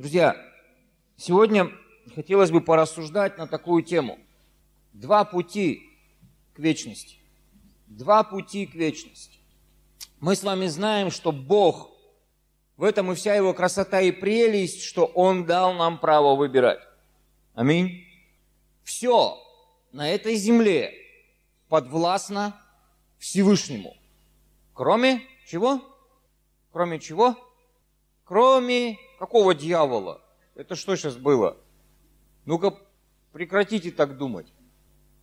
Друзья, сегодня хотелось бы порассуждать на такую тему. Два пути к вечности. Два пути к вечности. Мы с вами знаем, что Бог, в этом и вся его красота и прелесть, что Он дал нам право выбирать. Аминь. Все на этой земле подвластно Всевышнему. Кроме чего? Кроме чего? Кроме какого дьявола? Это что сейчас было? Ну-ка, прекратите так думать.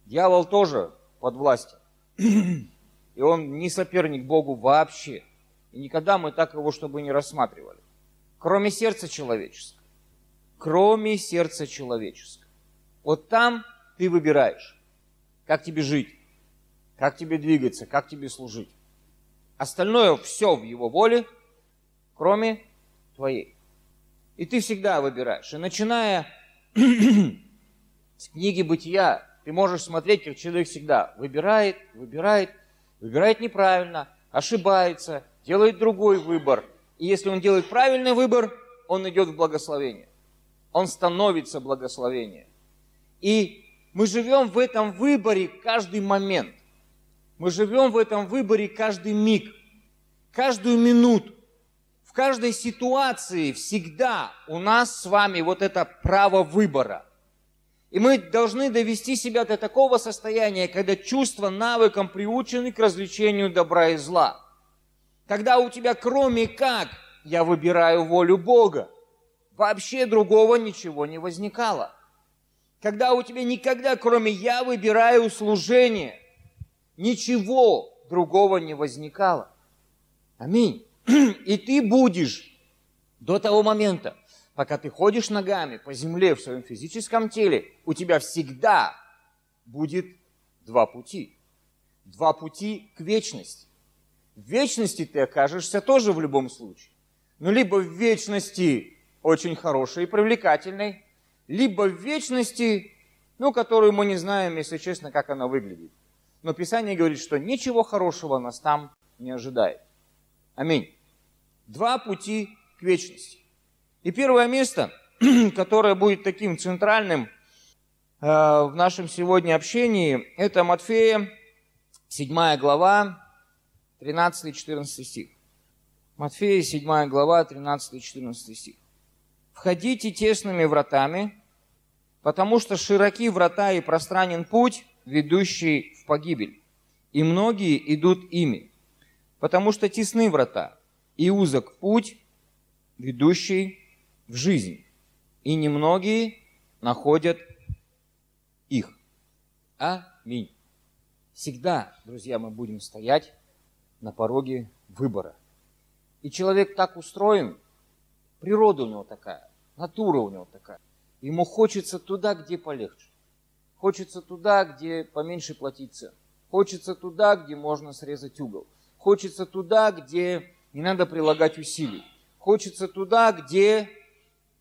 Дьявол тоже под властью. И он не соперник Богу вообще. И никогда мы так его, чтобы не рассматривали. Кроме сердца человеческого. Кроме сердца человеческого. Вот там ты выбираешь, как тебе жить, как тебе двигаться, как тебе служить. Остальное все в его воле, кроме твоей. И ты всегда выбираешь. И начиная с книги «Бытия», ты можешь смотреть, как человек всегда выбирает, выбирает, выбирает неправильно, ошибается, делает другой выбор. И если он делает правильный выбор, он идет в благословение. Он становится благословением. И мы живем в этом выборе каждый момент. Мы живем в этом выборе каждый миг, каждую минуту каждой ситуации всегда у нас с вами вот это право выбора. И мы должны довести себя до такого состояния, когда чувства навыком приучены к развлечению добра и зла. Когда у тебя кроме как я выбираю волю Бога, вообще другого ничего не возникало. Когда у тебя никогда кроме я выбираю служение, ничего другого не возникало. Аминь. И ты будешь до того момента, пока ты ходишь ногами по земле в своем физическом теле, у тебя всегда будет два пути. Два пути к вечности. В вечности ты окажешься тоже в любом случае. Ну, либо в вечности очень хорошей и привлекательной, либо в вечности, ну, которую мы не знаем, если честно, как она выглядит. Но Писание говорит, что ничего хорошего нас там не ожидает. Аминь. Два пути к вечности. И первое место, которое будет таким центральным э, в нашем сегодня общении, это Матфея, 7 глава, 13-14 стих. Матфея, 7 глава, 13-14 стих. «Входите тесными вратами, потому что широки врата и пространен путь, ведущий в погибель, и многие идут ими, потому что тесны врата, и узок путь, ведущий в жизнь, и немногие находят их. Аминь. Всегда, друзья, мы будем стоять на пороге выбора. И человек так устроен, природа у него такая, натура у него такая. Ему хочется туда, где полегче. Хочется туда, где поменьше платить цен. Хочется туда, где можно срезать угол. Хочется туда, где не надо прилагать усилий. Хочется туда, где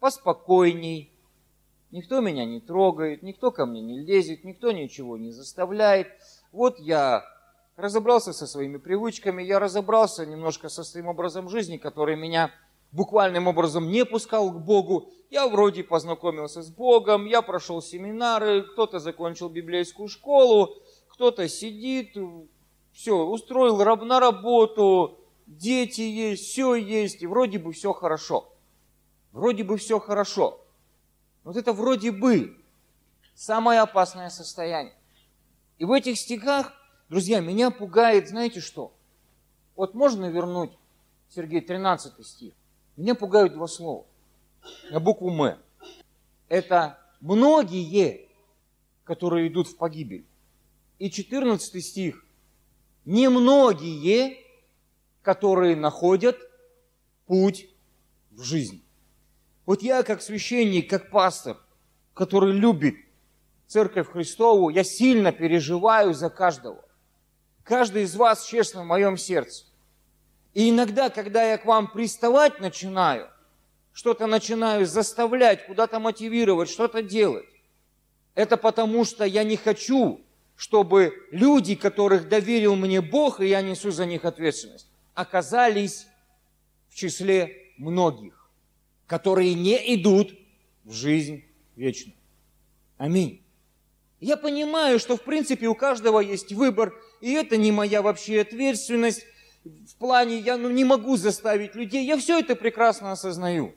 поспокойней, никто меня не трогает, никто ко мне не лезет, никто ничего не заставляет. Вот я разобрался со своими привычками, я разобрался немножко со своим образом жизни, который меня буквальным образом не пускал к Богу. Я вроде познакомился с Богом, я прошел семинары, кто-то закончил библейскую школу, кто-то сидит, все, устроил на работу, дети есть, все есть, и вроде бы все хорошо. Вроде бы все хорошо. Вот это вроде бы самое опасное состояние. И в этих стихах, друзья, меня пугает, знаете что? Вот можно вернуть, Сергей, 13 стих. Меня пугают два слова на букву «М». Это многие, которые идут в погибель. И 14 стих. Немногие, которые находят путь в жизнь. Вот я как священник, как пастор, который любит Церковь Христову, я сильно переживаю за каждого. Каждый из вас честно в моем сердце. И иногда, когда я к вам приставать начинаю, что-то начинаю заставлять, куда-то мотивировать, что-то делать, это потому, что я не хочу, чтобы люди, которых доверил мне Бог, и я несу за них ответственность, оказались в числе многих. которые не идут в жизнь вечную. Аминь. Я понимаю, что в принципе у каждого есть выбор, и это не моя вообще ответственность. В плане я ну, не могу заставить людей, я все это прекрасно осознаю.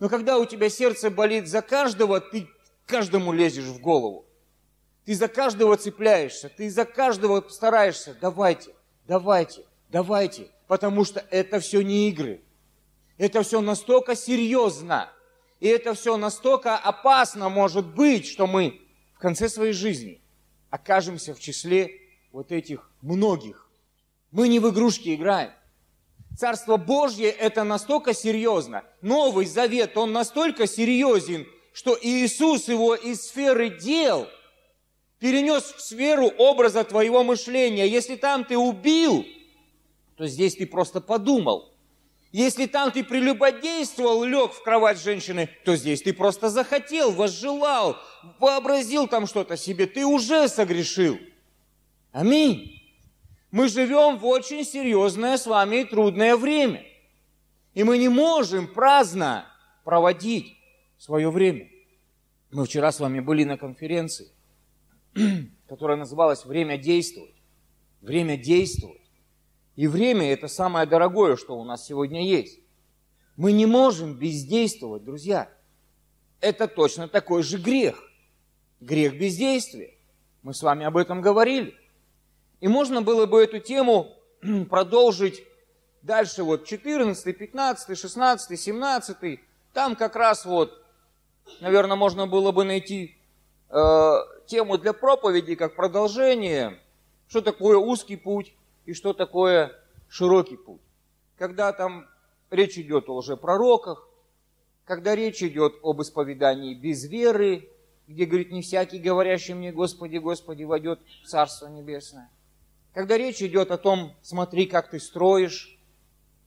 Но когда у тебя сердце болит за каждого, ты каждому лезешь в голову. Ты за каждого цепляешься, ты за каждого стараешься. Давайте, давайте, давайте. Потому что это все не игры. Это все настолько серьезно. И это все настолько опасно может быть, что мы в конце своей жизни окажемся в числе вот этих многих. Мы не в игрушки играем. Царство Божье это настолько серьезно. Новый Завет, он настолько серьезен, что Иисус его из сферы дел перенес в сферу образа твоего мышления. Если там ты убил, то здесь ты просто подумал. Если там ты прелюбодействовал, лег в кровать женщины, то здесь ты просто захотел, возжелал, вообразил там что-то себе, ты уже согрешил. Аминь. Мы живем в очень серьезное с вами и трудное время. И мы не можем праздно проводить свое время. Мы вчера с вами были на конференции, которая называлась «Время действовать». Время действовать. И время – это самое дорогое, что у нас сегодня есть. Мы не можем бездействовать, друзья. Это точно такой же грех. Грех бездействия. Мы с вами об этом говорили. И можно было бы эту тему продолжить дальше, вот 14, 15, 16, 17. Там как раз вот, наверное, можно было бы найти э, тему для проповеди как продолжение, что такое узкий путь и что такое широкий путь. Когда там речь идет о лжепророках, когда речь идет об исповедании без веры, где говорит, не всякий, говорящий мне, Господи, Господи, войдет в Царство Небесное – когда речь идет о том, смотри, как ты строишь,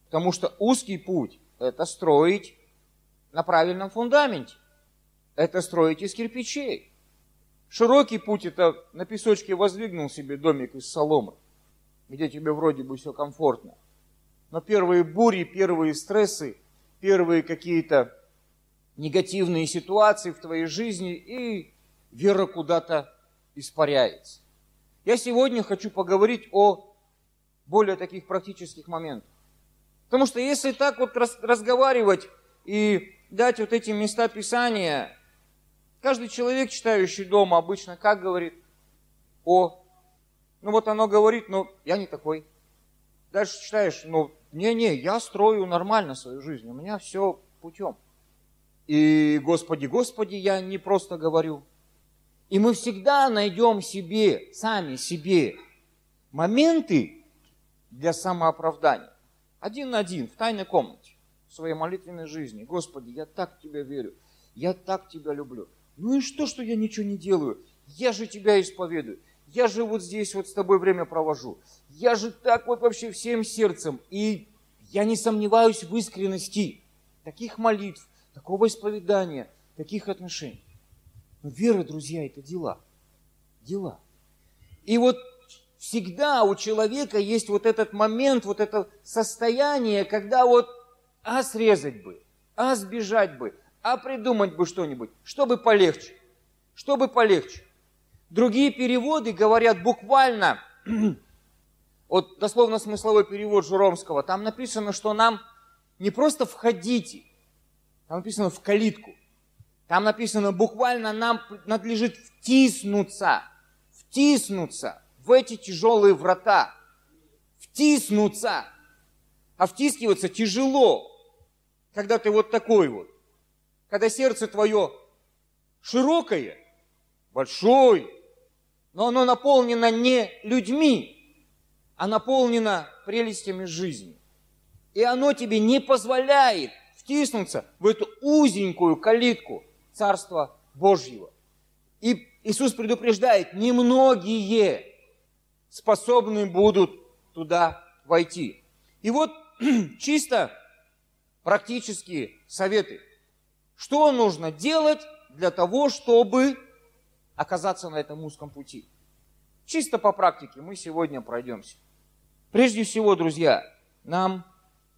потому что узкий путь – это строить на правильном фундаменте, это строить из кирпичей. Широкий путь – это на песочке воздвигнул себе домик из соломы, где тебе вроде бы все комфортно. Но первые бури, первые стрессы, первые какие-то негативные ситуации в твоей жизни, и вера куда-то испаряется. Я сегодня хочу поговорить о более таких практических моментах. Потому что если так вот разговаривать и дать вот эти места Писания, каждый человек, читающий дома, обычно как говорит? О, ну вот оно говорит, но я не такой. Дальше читаешь, ну, не-не, я строю нормально свою жизнь, у меня все путем. И, Господи, Господи, я не просто говорю – и мы всегда найдем себе, сами себе, моменты для самооправдания. Один на один, в тайной комнате, в своей молитвенной жизни. Господи, я так в Тебя верю, я так Тебя люблю. Ну и что, что я ничего не делаю? Я же Тебя исповедую. Я же вот здесь вот с Тобой время провожу. Я же так вот вообще всем сердцем. И я не сомневаюсь в искренности таких молитв, такого исповедания, таких отношений. Но вера, друзья, это дела. Дела. И вот всегда у человека есть вот этот момент, вот это состояние, когда вот а срезать бы, а сбежать бы, а придумать бы что-нибудь, чтобы полегче, чтобы полегче. Другие переводы говорят буквально, вот дословно смысловой перевод Журомского, там написано, что нам не просто входите, там написано в калитку – там написано, буквально нам надлежит втиснуться, втиснуться в эти тяжелые врата. Втиснуться. А втискиваться тяжело, когда ты вот такой вот. Когда сердце твое широкое, большое, но оно наполнено не людьми, а наполнено прелестями жизни. И оно тебе не позволяет втиснуться в эту узенькую калитку – Царства Божьего. И Иисус предупреждает, немногие способны будут туда войти. И вот чисто практические советы. Что нужно делать для того, чтобы оказаться на этом узком пути? Чисто по практике мы сегодня пройдемся. Прежде всего, друзья, нам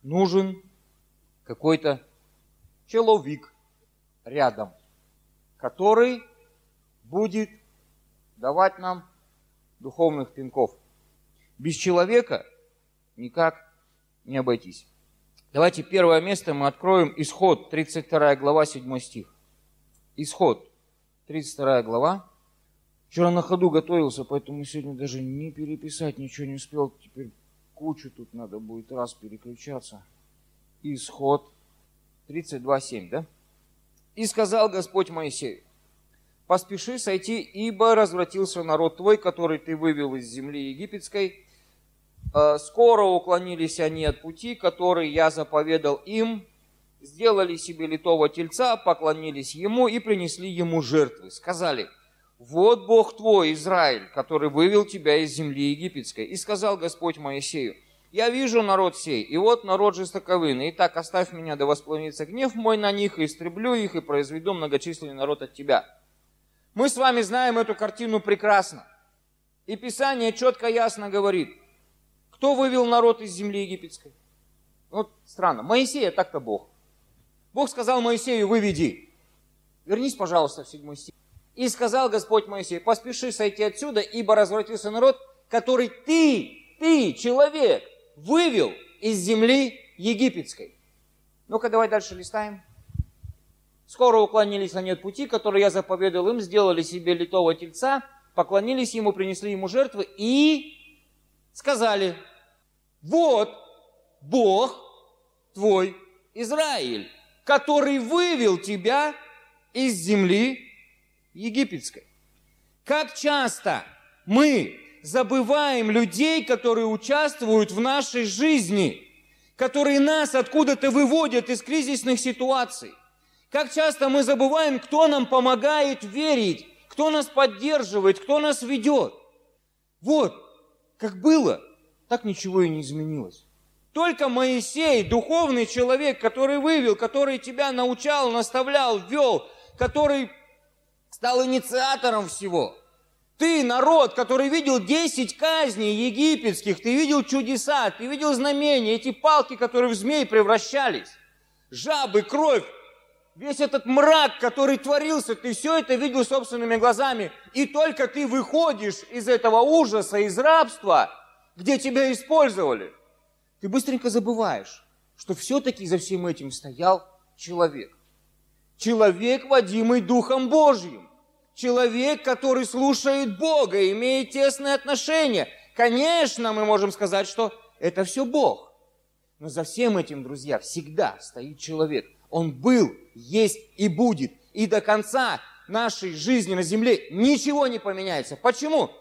нужен какой-то человек рядом, который будет давать нам духовных пинков. Без человека никак не обойтись. Давайте первое место мы откроем Исход, 32 глава, 7 стих. Исход, 32 глава. Вчера на ходу готовился, поэтому сегодня даже не переписать ничего не успел. Теперь кучу тут надо будет раз переключаться. Исход 32.7, да? «И сказал Господь Моисею, поспеши сойти, ибо развратился народ твой, который ты вывел из земли египетской. Э, скоро уклонились они от пути, который я заповедал им, сделали себе литого тельца, поклонились ему и принесли ему жертвы. Сказали, вот Бог твой, Израиль, который вывел тебя из земли египетской. И сказал Господь Моисею, я вижу народ сей, и вот народ жестоковыйный. Итак, оставь меня, да воспламенится гнев мой на них, и истреблю их, и произведу многочисленный народ от тебя. Мы с вами знаем эту картину прекрасно. И Писание четко, ясно говорит, кто вывел народ из земли египетской? Вот странно. Моисея так-то Бог. Бог сказал Моисею, выведи. Вернись, пожалуйста, в седьмой стих. И сказал Господь Моисей, поспеши сойти отсюда, ибо развратился народ, который ты, ты, человек, вывел из земли египетской. Ну-ка, давай дальше листаем. Скоро уклонились они от пути, который я заповедал им, сделали себе литого тельца, поклонились ему, принесли ему жертвы и сказали, вот Бог твой Израиль, который вывел тебя из земли египетской. Как часто мы забываем людей, которые участвуют в нашей жизни, которые нас откуда-то выводят из кризисных ситуаций. Как часто мы забываем, кто нам помогает верить, кто нас поддерживает, кто нас ведет. Вот, как было, так ничего и не изменилось. Только Моисей, духовный человек, который вывел, который тебя научал, наставлял, вел, который стал инициатором всего. Ты, народ, который видел 10 казней египетских, ты видел чудеса, ты видел знамения, эти палки, которые в змей превращались, жабы, кровь, весь этот мрак, который творился, ты все это видел собственными глазами. И только ты выходишь из этого ужаса, из рабства, где тебя использовали, ты быстренько забываешь, что все-таки за всем этим стоял человек. Человек, водимый Духом Божьим. Человек, который слушает Бога, имеет тесные отношения. Конечно, мы можем сказать, что это все Бог. Но за всем этим, друзья, всегда стоит человек. Он был, есть и будет. И до конца нашей жизни на земле ничего не поменяется. Почему?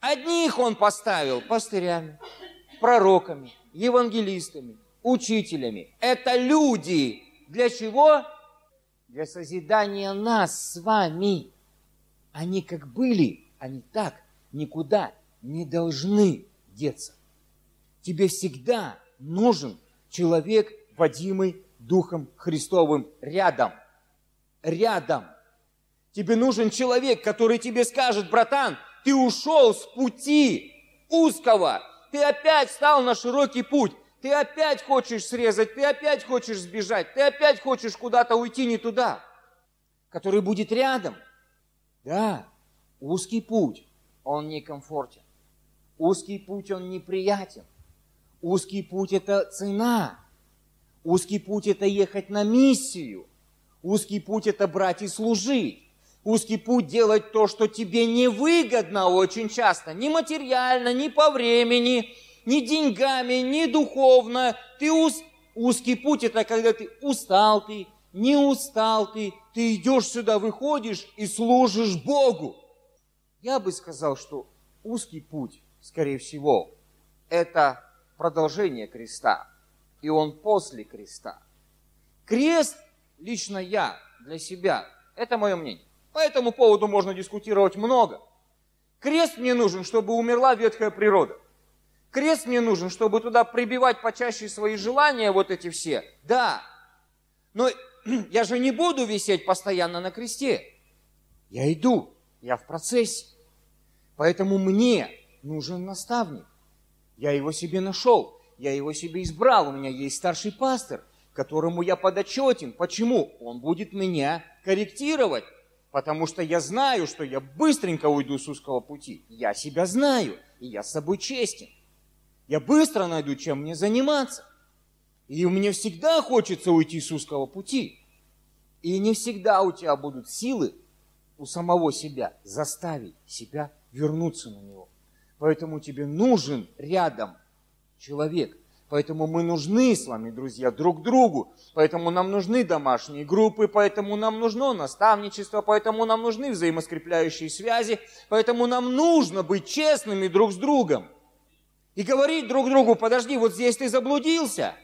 Одних он поставил пастырями, пророками, евангелистами, учителями. Это люди. Для чего? Для созидания нас с вами. Они как были, они так никуда не должны деться. Тебе всегда нужен человек, водимый Духом Христовым рядом. Рядом. Тебе нужен человек, который тебе скажет, братан, ты ушел с пути узкого, ты опять встал на широкий путь, ты опять хочешь срезать, ты опять хочешь сбежать, ты опять хочешь куда-то уйти не туда, который будет рядом. Да, узкий путь, он некомфортен. Узкий путь, он неприятен. Узкий путь – это цена. Узкий путь – это ехать на миссию. Узкий путь – это брать и служить. Узкий путь делать то, что тебе невыгодно очень часто, ни материально, ни по времени, ни деньгами, ни духовно. Ты уз... Узкий путь – это когда ты устал ты, не устал ты, ты идешь сюда, выходишь и служишь Богу. Я бы сказал, что узкий путь, скорее всего, это продолжение креста, и он после креста. Крест, лично я, для себя, это мое мнение. По этому поводу можно дискутировать много. Крест мне нужен, чтобы умерла ветхая природа. Крест мне нужен, чтобы туда прибивать почаще свои желания, вот эти все. Да. Но я же не буду висеть постоянно на кресте. Я иду, я в процессе. Поэтому мне нужен наставник. Я его себе нашел, я его себе избрал. У меня есть старший пастор, которому я подотчетен. Почему? Он будет меня корректировать, потому что я знаю, что я быстренько уйду с узкого пути. Я себя знаю, и я с собой честен. Я быстро найду, чем мне заниматься. И мне всегда хочется уйти с узкого пути. И не всегда у тебя будут силы у самого себя заставить себя вернуться на него. Поэтому тебе нужен рядом человек. Поэтому мы нужны с вами, друзья, друг другу. Поэтому нам нужны домашние группы, поэтому нам нужно наставничество, поэтому нам нужны взаимоскрепляющие связи, поэтому нам нужно быть честными друг с другом. И говорить друг другу, подожди, вот здесь ты заблудился.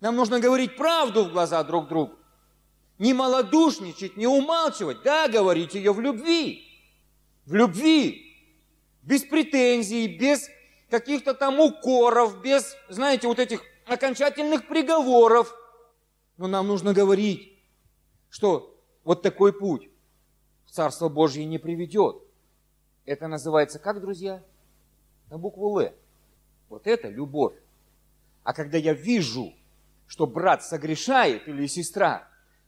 Нам нужно говорить правду в глаза друг другу. Не малодушничать, не умалчивать. Да, говорить ее в любви. В любви. Без претензий, без каких-то там укоров, без, знаете, вот этих окончательных приговоров. Но нам нужно говорить, что вот такой путь в Царство Божье не приведет. Это называется как, друзья? На букву «Л». Вот это любовь. А когда я вижу, что брат согрешает или сестра,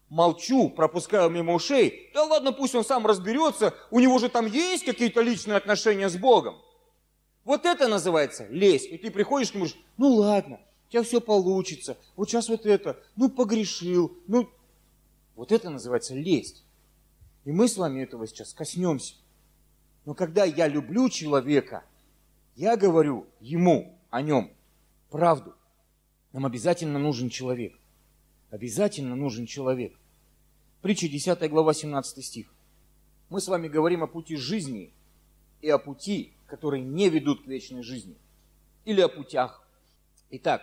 молчу, пропускаю мимо ушей, да ладно, пусть он сам разберется, у него же там есть какие-то личные отношения с Богом. Вот это называется лезть. И ты приходишь к нему и говоришь, ну ладно, у тебя все получится, вот сейчас вот это, ну погрешил, ну... Вот это называется лезть. И мы с вами этого сейчас коснемся. Но когда я люблю человека, я говорю ему о нем правду. Нам обязательно нужен человек. Обязательно нужен человек. Притча 10 глава 17 стих. Мы с вами говорим о пути жизни и о пути, которые не ведут к вечной жизни. Или о путях. Итак,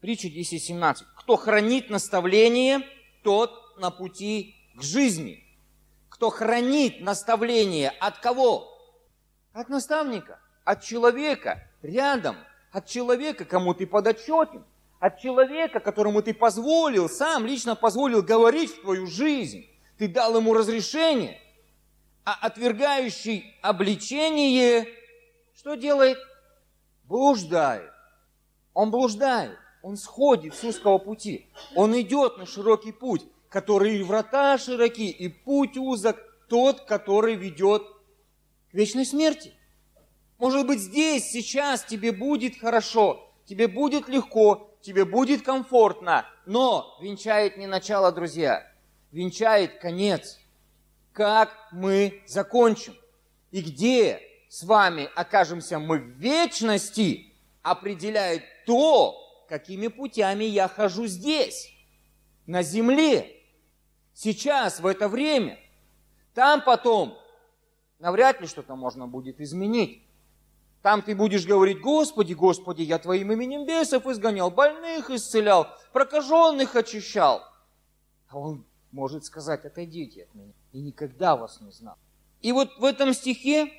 притча 10.17. Кто хранит наставление, тот на пути к жизни. Кто хранит наставление от кого? От наставника от человека рядом, от человека, кому ты подотчетен, от человека, которому ты позволил, сам лично позволил говорить в твою жизнь. Ты дал ему разрешение. А отвергающий обличение, что делает? Блуждает. Он блуждает. Он сходит с узкого пути. Он идет на широкий путь, который и врата широки, и путь узок, тот, который ведет к вечной смерти. Может быть, здесь, сейчас тебе будет хорошо, тебе будет легко, тебе будет комфортно, но венчает не начало, друзья, венчает конец. Как мы закончим? И где с вами окажемся мы в вечности, определяет то, какими путями я хожу здесь, на земле, сейчас, в это время. Там потом навряд ли что-то можно будет изменить. Там ты будешь говорить, Господи, Господи, я Твоим именем бесов изгонял, больных исцелял, прокаженных очищал. А он может сказать, отойдите от меня, и никогда вас не знал. И вот в этом стихе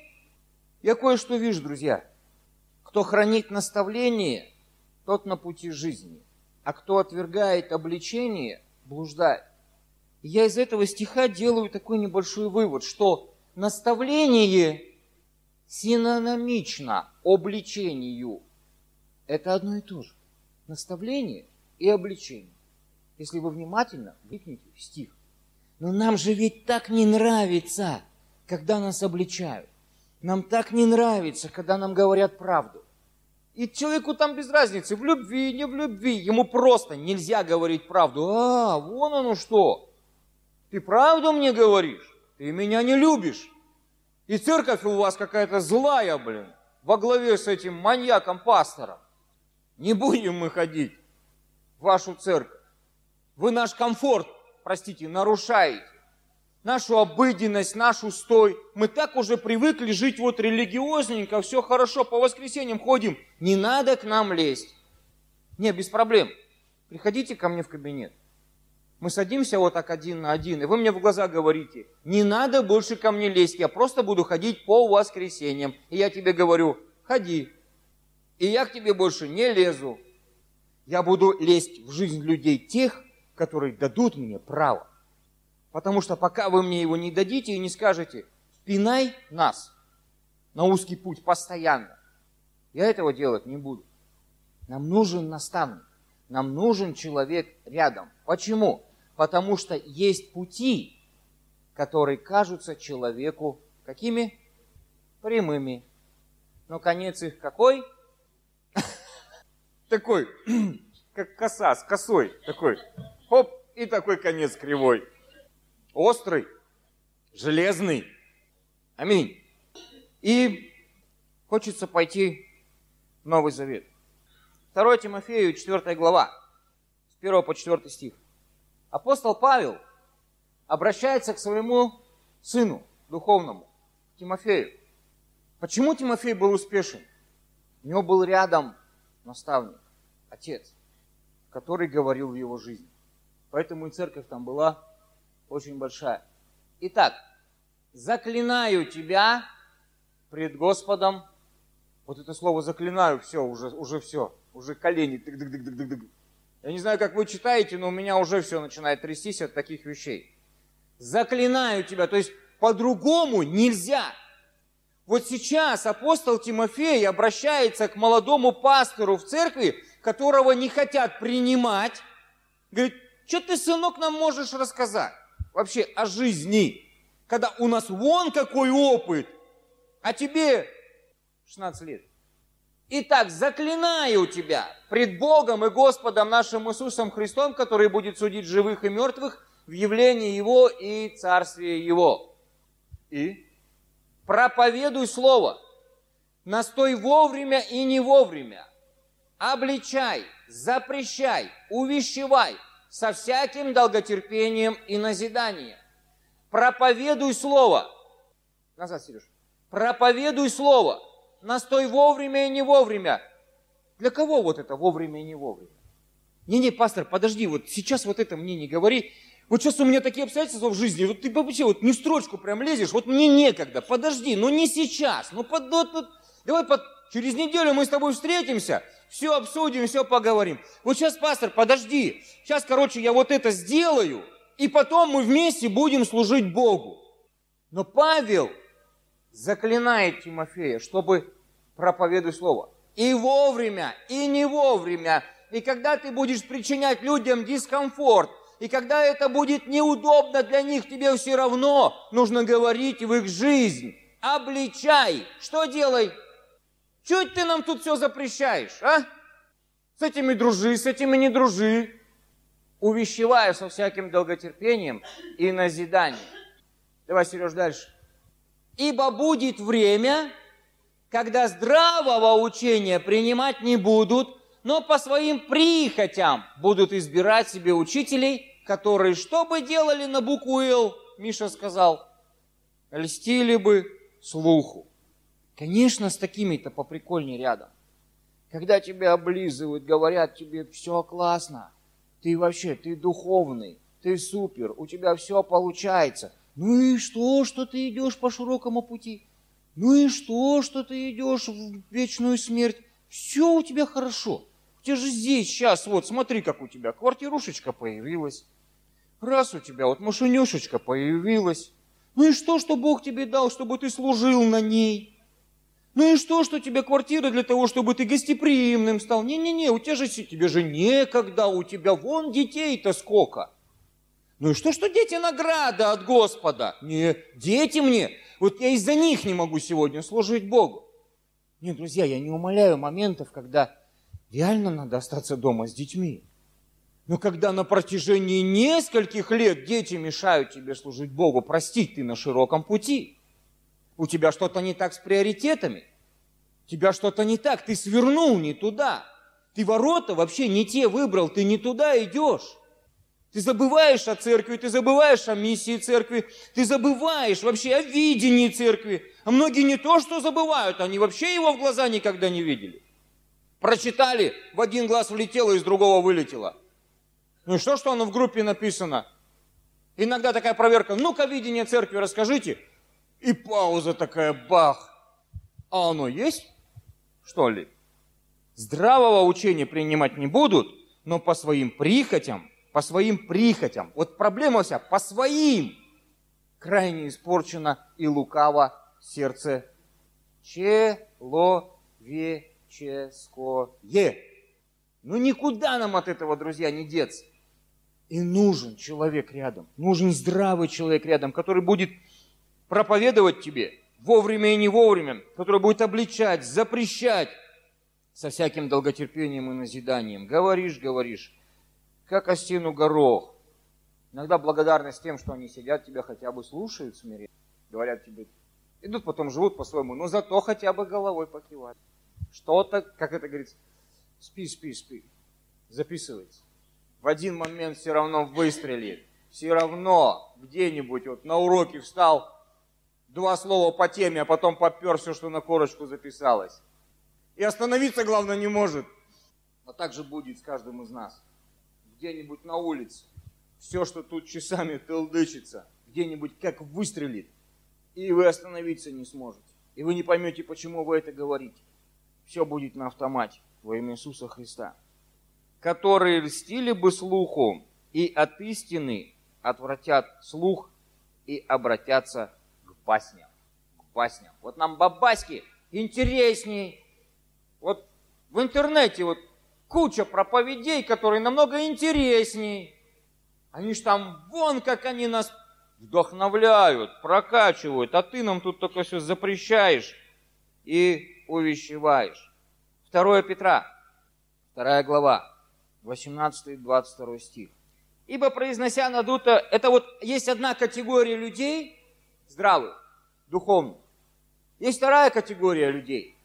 я кое-что вижу, друзья. Кто хранит наставление, тот на пути жизни, а кто отвергает обличение, блуждает. И я из этого стиха делаю такой небольшой вывод, что наставление синономично обличению. Это одно и то же. Наставление и обличение. Если вы внимательно вникнете в стих. Но нам же ведь так не нравится, когда нас обличают. Нам так не нравится, когда нам говорят правду. И человеку там без разницы, в любви, не в любви. Ему просто нельзя говорить правду. А, вон оно что. Ты правду мне говоришь? Ты меня не любишь. И церковь у вас какая-то злая, блин, во главе с этим маньяком-пастором. Не будем мы ходить в вашу церковь. Вы наш комфорт, простите, нарушаете. Нашу обыденность, наш устой. Мы так уже привыкли жить вот религиозненько, все хорошо, по воскресеньям ходим. Не надо к нам лезть. Не, без проблем. Приходите ко мне в кабинет. Мы садимся вот так один на один, и вы мне в глаза говорите, не надо больше ко мне лезть, я просто буду ходить по воскресеньям. И я тебе говорю, ходи. И я к тебе больше не лезу. Я буду лезть в жизнь людей тех, которые дадут мне право. Потому что пока вы мне его не дадите и не скажете, пинай нас на узкий путь постоянно, я этого делать не буду. Нам нужен наставник. Нам нужен человек рядом. Почему? Потому что есть пути, которые кажутся человеку какими? Прямыми. Но конец их какой? Такой, как коса, с косой. Такой, хоп, и такой конец кривой. Острый, железный. Аминь. И хочется пойти в Новый Завет. 2 Тимофею, 4 глава, с 1 по 4 стих. Апостол Павел обращается к своему сыну духовному, Тимофею. Почему Тимофей был успешен? У него был рядом наставник, отец, который говорил в его жизни. Поэтому и церковь там была очень большая. Итак, заклинаю тебя пред Господом. Вот это слово заклинаю, все, уже, уже все, уже колени. Дык -дык -дык -дык -дык. Я не знаю, как вы читаете, но у меня уже все начинает трястись от таких вещей. Заклинаю тебя, то есть по-другому нельзя. Вот сейчас апостол Тимофей обращается к молодому пастору в церкви, которого не хотят принимать. Говорит, что ты, сынок, нам можешь рассказать вообще о жизни, когда у нас вон какой опыт, а тебе 16 лет. Итак, заклинаю тебя пред Богом и Господом нашим Иисусом Христом, который будет судить живых и мертвых в явлении Его и Царстве Его. И проповедуй Слово, настой вовремя и не вовремя, обличай, запрещай, увещевай со всяким долготерпением и назиданием. Проповедуй Слово. Назад, Сереж. Проповедуй Слово – настой вовремя и не вовремя. Для кого вот это вовремя и не вовремя? Не-не, пастор, подожди, вот сейчас вот это мне не говори. Вот сейчас у меня такие обстоятельства в жизни, вот ты вообще вот не строчку прям лезешь, вот мне некогда, подожди, ну не сейчас, ну под, вот, вот, давай под, через неделю мы с тобой встретимся, все обсудим, все поговорим. Вот сейчас, пастор, подожди, сейчас, короче, я вот это сделаю, и потом мы вместе будем служить Богу. Но Павел заклинает Тимофея, чтобы проповедовать Слово. И вовремя, и не вовремя. И когда ты будешь причинять людям дискомфорт, и когда это будет неудобно для них, тебе все равно нужно говорить в их жизнь. Обличай. Что делай? Чуть ты нам тут все запрещаешь, а? С этими дружи, с этими не дружи. Увещевая со всяким долготерпением и назиданием. Давай, Сереж, дальше. Ибо будет время, когда здравого учения принимать не будут, но по своим прихотям будут избирать себе учителей, которые что бы делали на букву «Л», Миша сказал, льстили бы слуху. Конечно, с такими-то поприкольнее рядом. Когда тебя облизывают, говорят тебе, все классно, ты вообще, ты духовный, ты супер, у тебя все получается – ну и что, что ты идешь по широкому пути? Ну и что, что ты идешь в вечную смерть? Все у тебя хорошо. У тебя же здесь сейчас, вот смотри, как у тебя квартирушечка появилась. Раз у тебя вот машинюшечка появилась. Ну и что, что Бог тебе дал, чтобы ты служил на ней? Ну и что, что тебе квартира для того, чтобы ты гостеприимным стал? Не-не-не, у тебя же, тебе же некогда, у тебя вон детей-то сколько. Ну и что, что дети награда от Господа? Не, дети мне. Вот я из-за них не могу сегодня служить Богу. Нет, друзья, я не умоляю моментов, когда реально надо остаться дома с детьми. Но когда на протяжении нескольких лет дети мешают тебе служить Богу, простить ты на широком пути. У тебя что-то не так с приоритетами. У тебя что-то не так, ты свернул не туда. Ты ворота вообще не те выбрал, ты не туда идешь. Ты забываешь о церкви, ты забываешь о миссии церкви, ты забываешь вообще о видении церкви. А многие не то, что забывают, они вообще его в глаза никогда не видели. Прочитали, в один глаз влетело, из другого вылетело. Ну и что, что оно в группе написано? Иногда такая проверка, ну-ка видение церкви расскажите. И пауза такая, бах. А оно есть? Что ли? Здравого учения принимать не будут, но по своим прихотям по своим прихотям. Вот проблема вся по своим. Крайне испорчено и лукаво сердце человеческое. Ну никуда нам от этого, друзья, не деться. И нужен человек рядом, нужен здравый человек рядом, который будет проповедовать тебе вовремя и не вовремя, который будет обличать, запрещать со всяким долготерпением и назиданием. Говоришь, говоришь, как о стену горох. Иногда благодарность тем, что они сидят, тебя хотя бы слушают смиренно, говорят тебе, идут потом живут по-своему, но зато хотя бы головой покивать. Что-то, как это говорится, спи, спи, спи, записывается. В один момент все равно выстрелит. Все равно где-нибудь вот на уроке встал, два слова по теме, а потом попер все, что на корочку записалось. И остановиться, главное, не может. А так же будет с каждым из нас. Где-нибудь на улице. Все, что тут часами толдычится, где-нибудь как выстрелит. И вы остановиться не сможете. И вы не поймете, почему вы это говорите. Все будет на автомате во имя Иисуса Христа. Которые льстили бы слуху и от истины отвратят слух и обратятся басням. К басням. Вот нам бабаськи интересней. Вот в интернете вот куча проповедей, которые намного интересней. Они ж там, вон как они нас вдохновляют, прокачивают, а ты нам тут только все запрещаешь и увещеваешь. 2 Петра, 2 глава, 18-22 стих. Ибо произнося надуто, это вот есть одна категория людей, здравых, духовных. Есть вторая категория людей.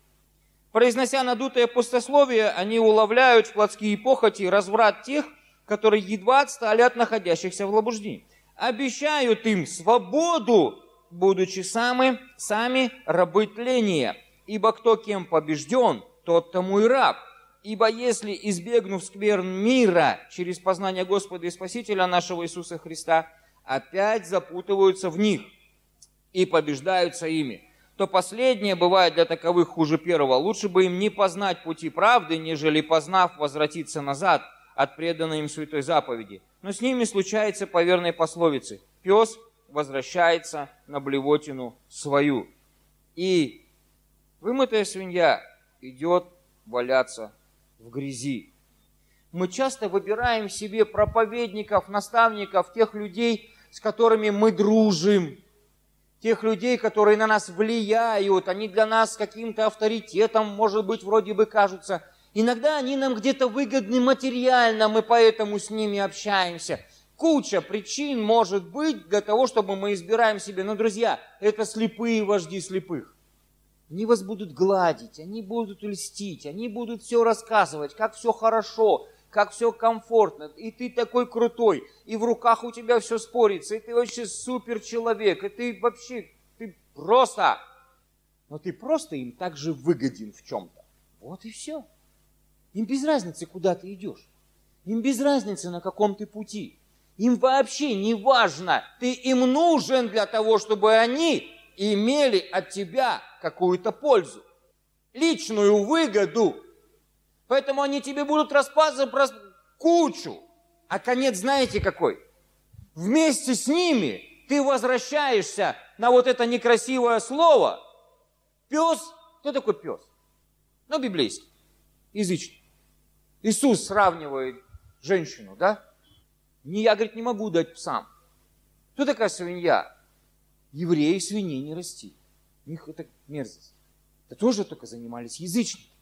Произнося надутое пустословие, они уловляют в плотские похоти разврат тех, которые едва отстали от находящихся в лобуждении. Обещают им свободу, будучи сами, сами рабы тления. Ибо кто кем побежден, тот тому и раб. Ибо если, избегнув скверн мира через познание Господа и Спасителя нашего Иисуса Христа, опять запутываются в них и побеждаются ими, то последнее бывает для таковых хуже первого. Лучше бы им не познать пути правды, нежели познав возвратиться назад от преданной им святой заповеди. Но с ними случается по верной пословице. Пес возвращается на блевотину свою. И вымытая свинья идет валяться в грязи. Мы часто выбираем себе проповедников, наставников, тех людей, с которыми мы дружим, тех людей, которые на нас влияют, они для нас каким-то авторитетом, может быть, вроде бы кажутся. Иногда они нам где-то выгодны материально, мы поэтому с ними общаемся. Куча причин может быть для того, чтобы мы избираем себе. Но, друзья, это слепые вожди слепых. Они вас будут гладить, они будут льстить, они будут все рассказывать, как все хорошо, как все комфортно, и ты такой крутой, и в руках у тебя все спорится, и ты вообще супер человек, и ты вообще, ты просто, но ты просто им также выгоден в чем-то. Вот и все. Им без разницы, куда ты идешь. Им без разницы, на каком ты пути. Им вообще не важно, ты им нужен для того, чтобы они имели от тебя какую-то пользу, личную выгоду. Поэтому они тебе будут распасывать про кучу. А конец знаете какой? Вместе с ними ты возвращаешься на вот это некрасивое слово. Пес, кто такой пес? Ну, библейский, язычник. Иисус сравнивает женщину, да? Не, я, говорит, не могу дать псам. Кто такая свинья? Евреи свиней не расти. У них это мерзость. Это тоже только занимались язычники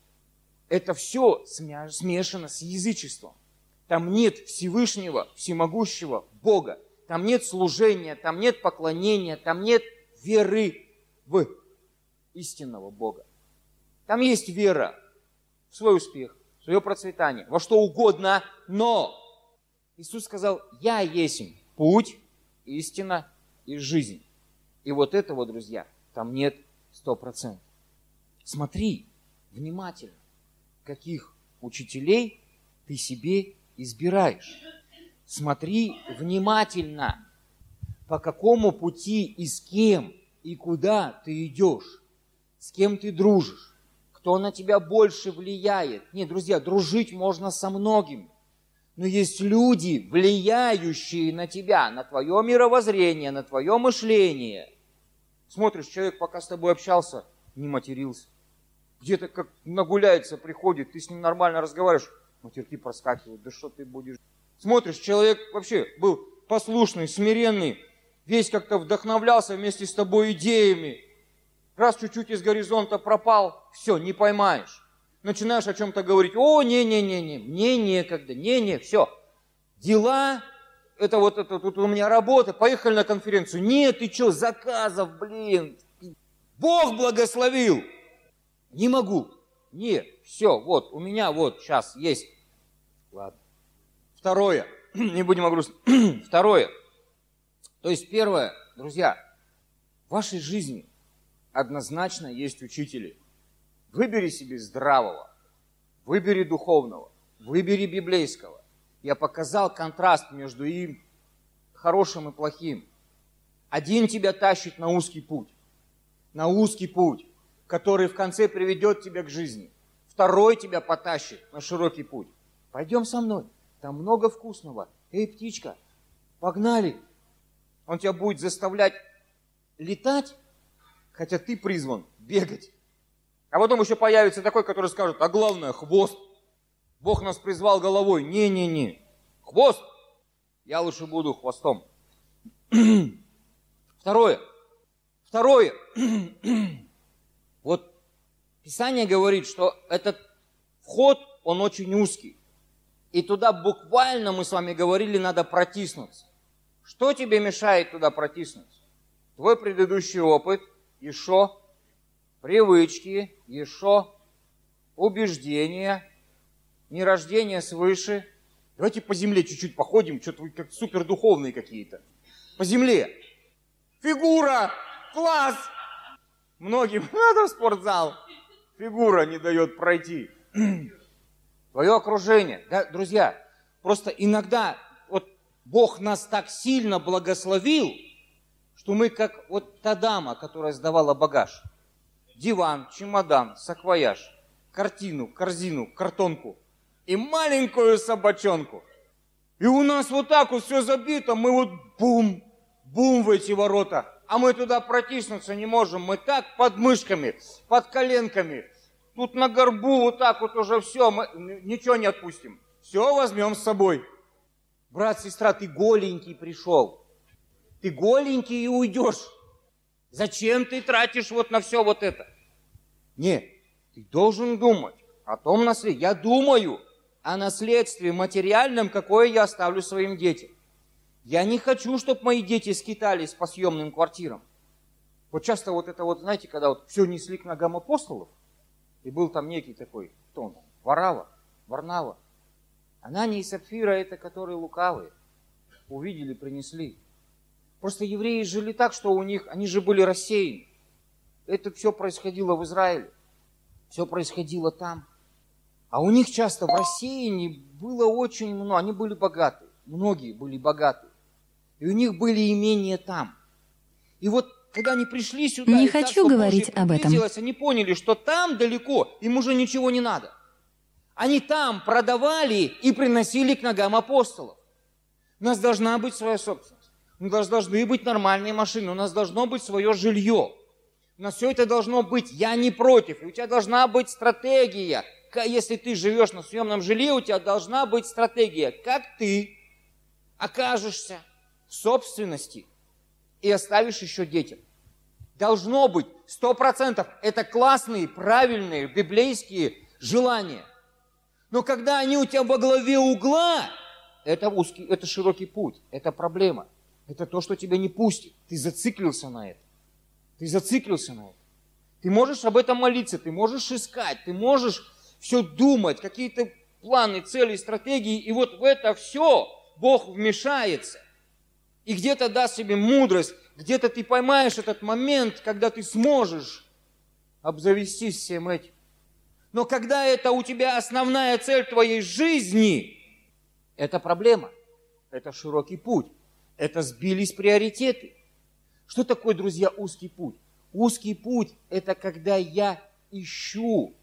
это все смешано с язычеством. Там нет Всевышнего, Всемогущего Бога. Там нет служения, там нет поклонения, там нет веры в истинного Бога. Там есть вера в свой успех, в свое процветание, во что угодно, но Иисус сказал, я есть путь, истина и жизнь. И вот этого, друзья, там нет сто процентов. Смотри внимательно каких учителей ты себе избираешь. Смотри внимательно, по какому пути и с кем и куда ты идешь, с кем ты дружишь, кто на тебя больше влияет. Нет, друзья, дружить можно со многими. Но есть люди, влияющие на тебя, на твое мировоззрение, на твое мышление. Смотришь, человек, пока с тобой общался, не матерился где-то как нагуляется, приходит, ты с ним нормально разговариваешь, матерки проскакивают, да что ты будешь? Смотришь, человек вообще был послушный, смиренный, весь как-то вдохновлялся вместе с тобой идеями. Раз чуть-чуть из горизонта пропал, все, не поймаешь. Начинаешь о чем-то говорить, о, не-не-не-не, мне некогда, не-не, все. Дела, это вот это тут у меня работа, поехали на конференцию. Нет, ты что, заказов, блин, Бог благословил. Не могу. Нет, все, вот, у меня вот сейчас есть. Ладно. Второе, не будем о грустном. Второе, то есть первое, друзья, в вашей жизни однозначно есть учители. Выбери себе здравого, выбери духовного, выбери библейского. Я показал контраст между им хорошим и плохим. Один тебя тащит на узкий путь, на узкий путь который в конце приведет тебя к жизни. Второй тебя потащит на широкий путь. Пойдем со мной, там много вкусного. Эй, птичка, погнали. Он тебя будет заставлять летать, хотя ты призван бегать. А потом еще появится такой, который скажет, а главное, хвост. Бог нас призвал головой. Не-не-не, хвост. Я лучше буду хвостом. Второе. Второе. Писание говорит, что этот вход, он очень узкий. И туда буквально, мы с вами говорили, надо протиснуться. Что тебе мешает туда протиснуться? Твой предыдущий опыт, еще привычки, еще убеждения, нерождение свыше. Давайте по земле чуть-чуть походим, что-то вы как супер духовные какие-то. По земле. Фигура, класс, Многим надо в спортзал. Фигура не дает пройти. Твое окружение. Да, друзья, просто иногда вот Бог нас так сильно благословил, что мы как вот та дама, которая сдавала багаж. Диван, чемодан, саквояж, картину, корзину, картонку и маленькую собачонку. И у нас вот так вот все забито, мы вот бум, бум в эти ворота а мы туда протиснуться не можем. Мы так под мышками, под коленками, тут на горбу вот так вот уже все, мы ничего не отпустим. Все возьмем с собой. Брат, сестра, ты голенький пришел. Ты голенький и уйдешь. Зачем ты тратишь вот на все вот это? Нет, ты должен думать о том наследии. Я думаю о наследстве материальном, какое я оставлю своим детям. Я не хочу, чтобы мои дети скитались по съемным квартирам. Вот часто вот это вот, знаете, когда вот все несли к ногам апостолов, и был там некий такой, кто он, Варава, Варнава. Анания и Сапфира это которые лукавые. Увидели, принесли. Просто евреи жили так, что у них, они же были рассеяны. Это все происходило в Израиле. Все происходило там. А у них часто в рассеянии было очень много, они были богаты. Многие были богаты и у них были имения там. И вот когда они пришли сюда, не хочу говорить об этом. Они поняли, что там далеко им уже ничего не надо. Они там продавали и приносили к ногам апостолов. У нас должна быть своя собственность. У нас должны быть нормальные машины. У нас должно быть свое жилье. У нас все это должно быть. Я не против. И у тебя должна быть стратегия. Если ты живешь на съемном жилье, у тебя должна быть стратегия. Как ты окажешься собственности и оставишь еще детям. Должно быть, сто процентов, это классные, правильные, библейские желания. Но когда они у тебя во главе угла, это узкий, это широкий путь, это проблема. Это то, что тебя не пустит. Ты зациклился на это. Ты зациклился на это. Ты можешь об этом молиться, ты можешь искать, ты можешь все думать, какие-то планы, цели, стратегии, и вот в это все Бог вмешается и где-то даст тебе мудрость, где-то ты поймаешь этот момент, когда ты сможешь обзавестись всем этим. Но когда это у тебя основная цель твоей жизни, это проблема, это широкий путь, это сбились приоритеты. Что такое, друзья, узкий путь? Узкий путь – это когда я ищу,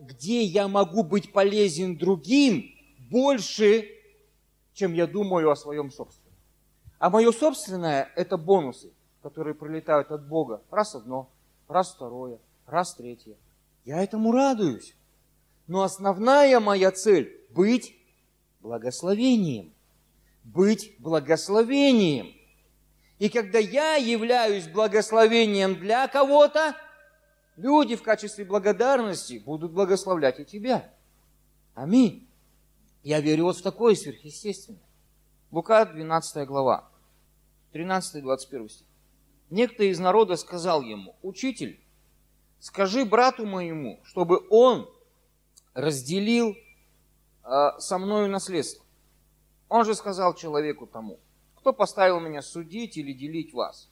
где я могу быть полезен другим больше, чем я думаю о своем собственном. А мое собственное – это бонусы, которые прилетают от Бога. Раз одно, раз второе, раз третье. Я этому радуюсь. Но основная моя цель – быть благословением. Быть благословением. И когда я являюсь благословением для кого-то, люди в качестве благодарности будут благословлять и тебя. Аминь. Я верю вот в такое сверхъестественное. Лука, 12 глава, 13-21 стих. Некто из народа сказал ему, «Учитель, скажи брату моему, чтобы он разделил э, со мною наследство». Он же сказал человеку тому, «Кто поставил меня судить или делить вас?»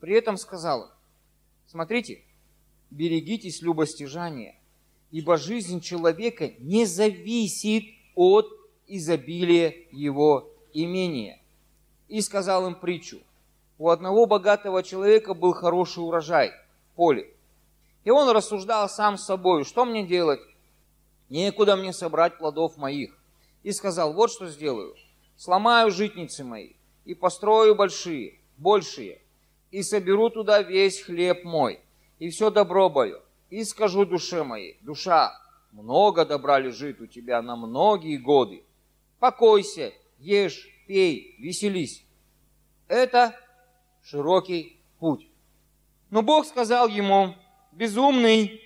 При этом сказал «Смотрите, берегитесь любостяжания, ибо жизнь человека не зависит от изобилия его имения. И сказал им притчу. У одного богатого человека был хороший урожай поле. И он рассуждал сам с собой, что мне делать? Некуда мне собрать плодов моих. И сказал, вот что сделаю. Сломаю житницы мои и построю большие, большие, и соберу туда весь хлеб мой, и все добро мое, и скажу душе моей, душа, много добра лежит у тебя на многие годы. Покойся, ешь, пей, веселись. Это широкий путь. Но Бог сказал ему, безумный,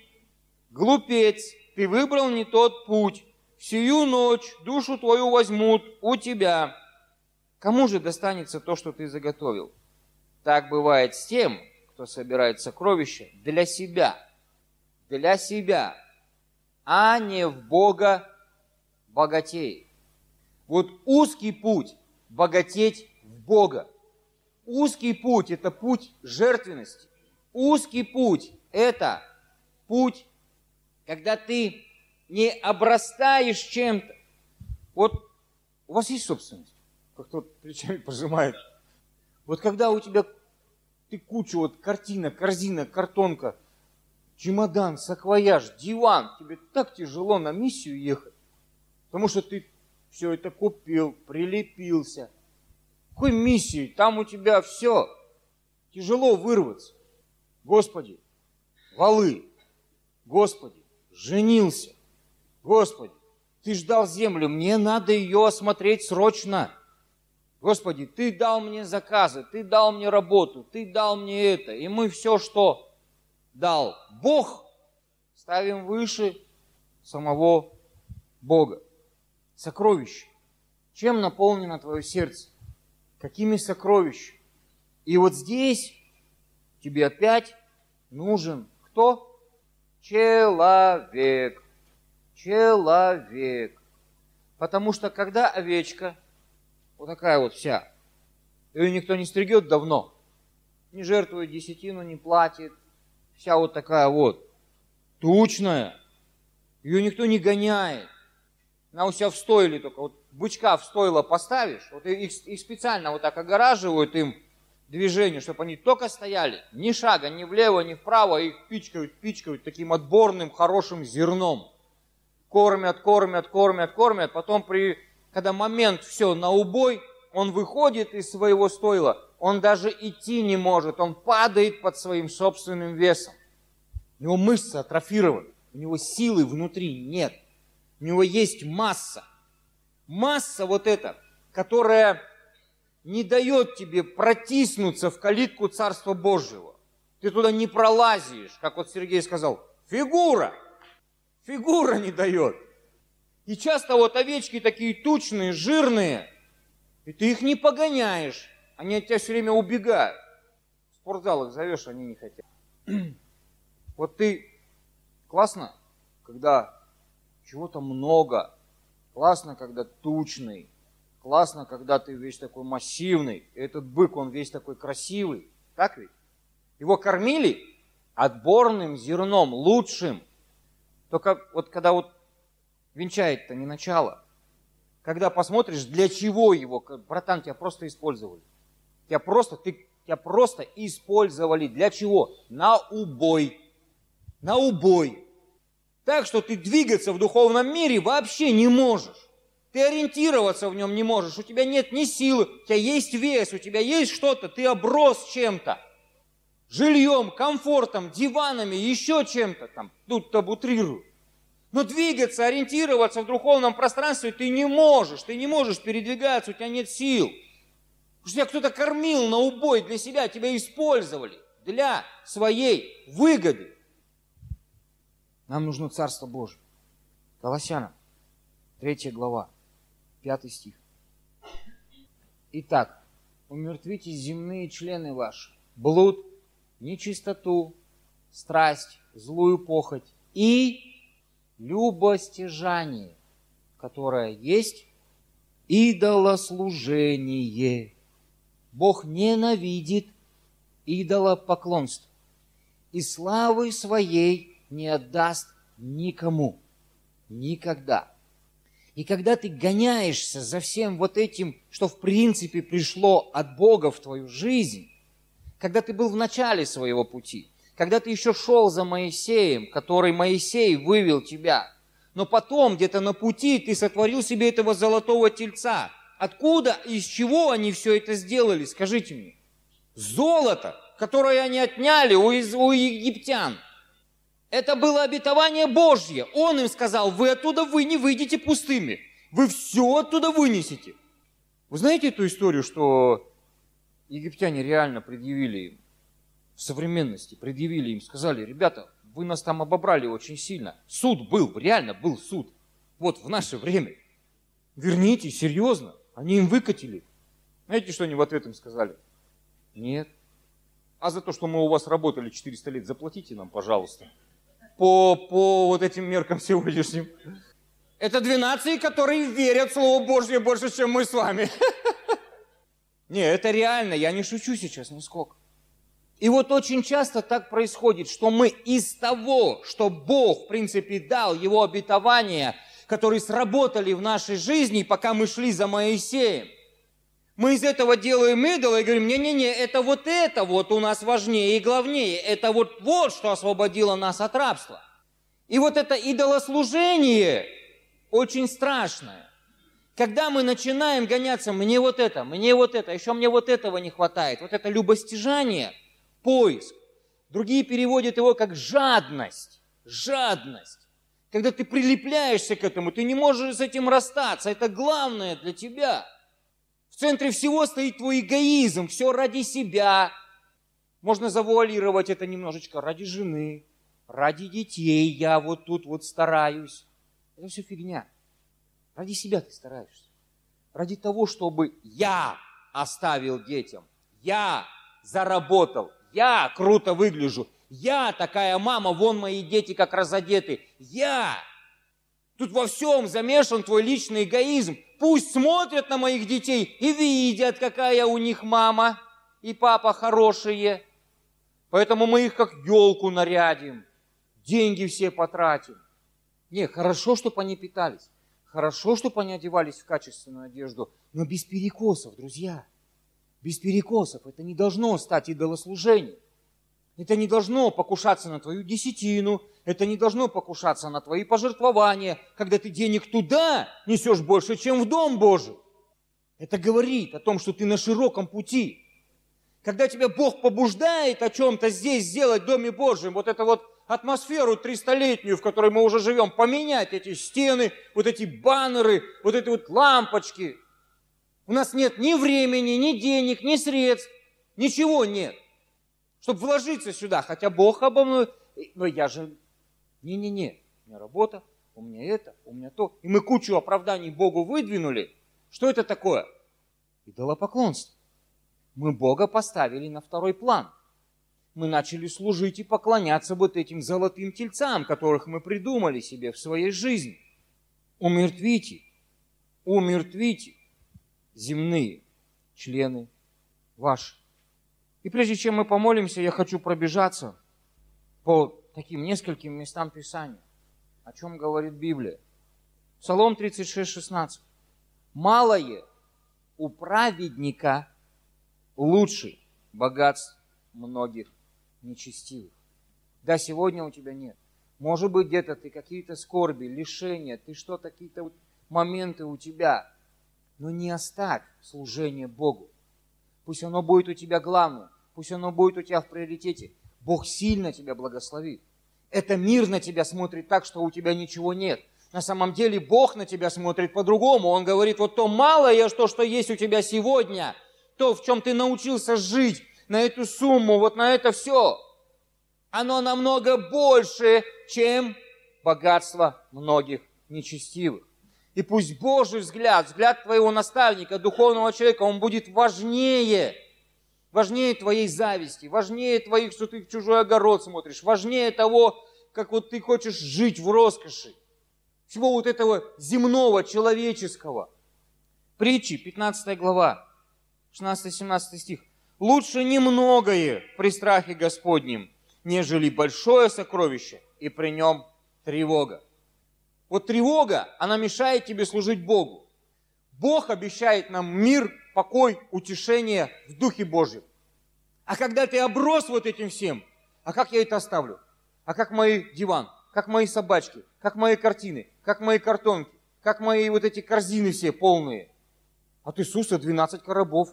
глупец, ты выбрал не тот путь. Сию ночь душу твою возьмут у тебя. Кому же достанется то, что ты заготовил? Так бывает с тем, кто собирает сокровища для себя. Для себя а не в Бога богатей. Вот узкий путь – богатеть в Бога. Узкий путь – это путь жертвенности. Узкий путь – это путь, когда ты не обрастаешь чем-то. Вот у вас есть собственность? Как кто плечами пожимает. Вот когда у тебя ты кучу вот картина, корзина, картонка – чемодан, саквояж, диван. Тебе так тяжело на миссию ехать, потому что ты все это купил, прилепился. Какой миссии? Там у тебя все. Тяжело вырваться. Господи, валы. Господи, женился. Господи, ты ждал землю, мне надо ее осмотреть срочно. Господи, ты дал мне заказы, ты дал мне работу, ты дал мне это. И мы все, что дал Бог, ставим выше самого Бога. Сокровище. Чем наполнено твое сердце? Какими сокровищами? И вот здесь тебе опять нужен кто? Человек. Человек. Потому что когда овечка, вот такая вот вся, ее никто не стригет давно, не жертвует десятину, не платит, вся вот такая вот, тучная. Ее никто не гоняет. Она у себя в стойле только. Вот бычка в стойло поставишь, вот их, их специально вот так огораживают им движение, чтобы они только стояли. Ни шага, ни влево, ни вправо. Их пичкают, пичкают таким отборным, хорошим зерном. Кормят, кормят, кормят, кормят. Потом, при, когда момент все на убой, он выходит из своего стойла, он даже идти не может, он падает под своим собственным весом. У него мышцы атрофированы, у него силы внутри нет. У него есть масса. Масса вот эта, которая не дает тебе протиснуться в калитку Царства Божьего. Ты туда не пролазишь, как вот Сергей сказал, фигура. Фигура не дает. И часто вот овечки такие тучные, жирные, и ты их не погоняешь. Они от тебя все время убегают. В спортзал их зовешь, они не хотят. Вот ты классно, когда чего-то много, классно, когда тучный, классно, когда ты весь такой массивный, этот бык, он весь такой красивый, так ведь? Его кормили отборным зерном, лучшим. Только вот когда вот венчает-то не начало, когда посмотришь, для чего его, братан, тебя просто использовали. Тебя просто, ты, тебя просто использовали. Для чего? На убой. На убой. Так что ты двигаться в духовном мире вообще не можешь. Ты ориентироваться в нем не можешь. У тебя нет ни силы, у тебя есть вес, у тебя есть что-то, ты оброс чем-то. Жильем, комфортом, диванами, еще чем-то там. Тут-то утрирую. Но двигаться, ориентироваться в духовном пространстве ты не можешь. Ты не можешь передвигаться, у тебя нет сил. Потому что тебя кто-то кормил на убой для себя, тебя использовали для своей выгоды. Нам нужно Царство Божие. Колоссянам, 3 глава, 5 стих. Итак, умертвите земные члены ваши, блуд, нечистоту, страсть, злую похоть и любостяжание, которое есть идолослужение. Бог ненавидит идолопоклонство и славы своей не отдаст никому. Никогда. И когда ты гоняешься за всем вот этим, что в принципе пришло от Бога в твою жизнь, когда ты был в начале своего пути, когда ты еще шел за Моисеем, который Моисей вывел тебя, но потом где-то на пути ты сотворил себе этого золотого тельца. Откуда и из чего они все это сделали, скажите мне? Золото, которое они отняли у, у египтян. Это было обетование Божье. Он им сказал, вы оттуда вы не выйдете пустыми. Вы все оттуда вынесете. Вы знаете эту историю, что египтяне реально предъявили им в современности, предъявили им, сказали, ребята, вы нас там обобрали очень сильно. Суд был, реально был суд. Вот в наше время. Верните, серьезно. Они им выкатили. Знаете, что они в ответ им сказали? Нет. А за то, что мы у вас работали 400 лет, заплатите нам, пожалуйста. По, по вот этим меркам сегодняшним. Это две нации, которые верят в Слово Божье больше, чем мы с вами. Не, это реально, я не шучу сейчас нисколько. И вот очень часто так происходит, что мы из того, что Бог, в принципе, дал Его обетования, которые сработали в нашей жизни, пока мы шли за Моисеем, мы из этого делаем идола и говорим, не-не-не, это вот это вот у нас важнее и главнее, это вот вот, что освободило нас от рабства. И вот это идолослужение очень страшное. Когда мы начинаем гоняться, мне вот это, мне вот это, еще мне вот этого не хватает, вот это любостяжание – поиск. Другие переводят его как жадность. Жадность. Когда ты прилепляешься к этому, ты не можешь с этим расстаться. Это главное для тебя. Центре всего стоит твой эгоизм. Все ради себя. Можно завуалировать это немножечко ради жены, ради детей. Я вот тут вот стараюсь. Это все фигня. Ради себя ты стараешься. Ради того, чтобы я оставил детям. Я заработал я круто выгляжу, я такая мама, вон мои дети как разодеты, я. Тут во всем замешан твой личный эгоизм. Пусть смотрят на моих детей и видят, какая у них мама и папа хорошие. Поэтому мы их как елку нарядим, деньги все потратим. Не, хорошо, чтобы они питались. Хорошо, чтобы они одевались в качественную одежду, но без перекосов, друзья без перекосов. Это не должно стать идолослужением. Это не должно покушаться на твою десятину, это не должно покушаться на твои пожертвования, когда ты денег туда несешь больше, чем в Дом Божий. Это говорит о том, что ты на широком пути. Когда тебя Бог побуждает о чем-то здесь сделать в Доме Божьем, вот это вот атмосферу 300-летнюю, в которой мы уже живем, поменять эти стены, вот эти баннеры, вот эти вот лампочки – у нас нет ни времени, ни денег, ни средств, ничего нет, чтобы вложиться сюда. Хотя Бог обо мной, но я же, не-не-не, у меня работа, у меня это, у меня то. И мы кучу оправданий Богу выдвинули. Что это такое? Идолопоклонство. Мы Бога поставили на второй план. Мы начали служить и поклоняться вот этим золотым тельцам, которых мы придумали себе в своей жизни. Умертвите, умертвите земные члены ваши. И прежде чем мы помолимся, я хочу пробежаться по таким нескольким местам Писания, о чем говорит Библия. Псалом 36, 16. «Малое у праведника лучше богатств многих нечестивых». Да, сегодня у тебя нет. Может быть, где-то ты какие-то скорби, лишения, ты что-то, какие-то моменты у тебя – но не оставь служение Богу. Пусть оно будет у тебя главным, пусть оно будет у тебя в приоритете. Бог сильно тебя благословит. Это мир на тебя смотрит так, что у тебя ничего нет. На самом деле Бог на тебя смотрит по-другому. Он говорит, вот то малое, что, что есть у тебя сегодня, то, в чем ты научился жить, на эту сумму, вот на это все, оно намного больше, чем богатство многих нечестивых. И пусть Божий взгляд, взгляд твоего наставника, духовного человека, он будет важнее, важнее твоей зависти, важнее твоих, что ты в чужой огород смотришь, важнее того, как вот ты хочешь жить в роскоши, всего вот этого земного, человеческого. Притчи, 15 глава, 16-17 стих. «Лучше немногое при страхе Господнем, нежели большое сокровище, и при нем тревога». Вот тревога, она мешает тебе служить Богу. Бог обещает нам мир, покой, утешение в Духе Божьем. А когда ты оброс вот этим всем, а как я это оставлю? А как мой диван? Как мои собачки? Как мои картины? Как мои картонки? Как мои вот эти корзины все полные? От Иисуса 12 коробов.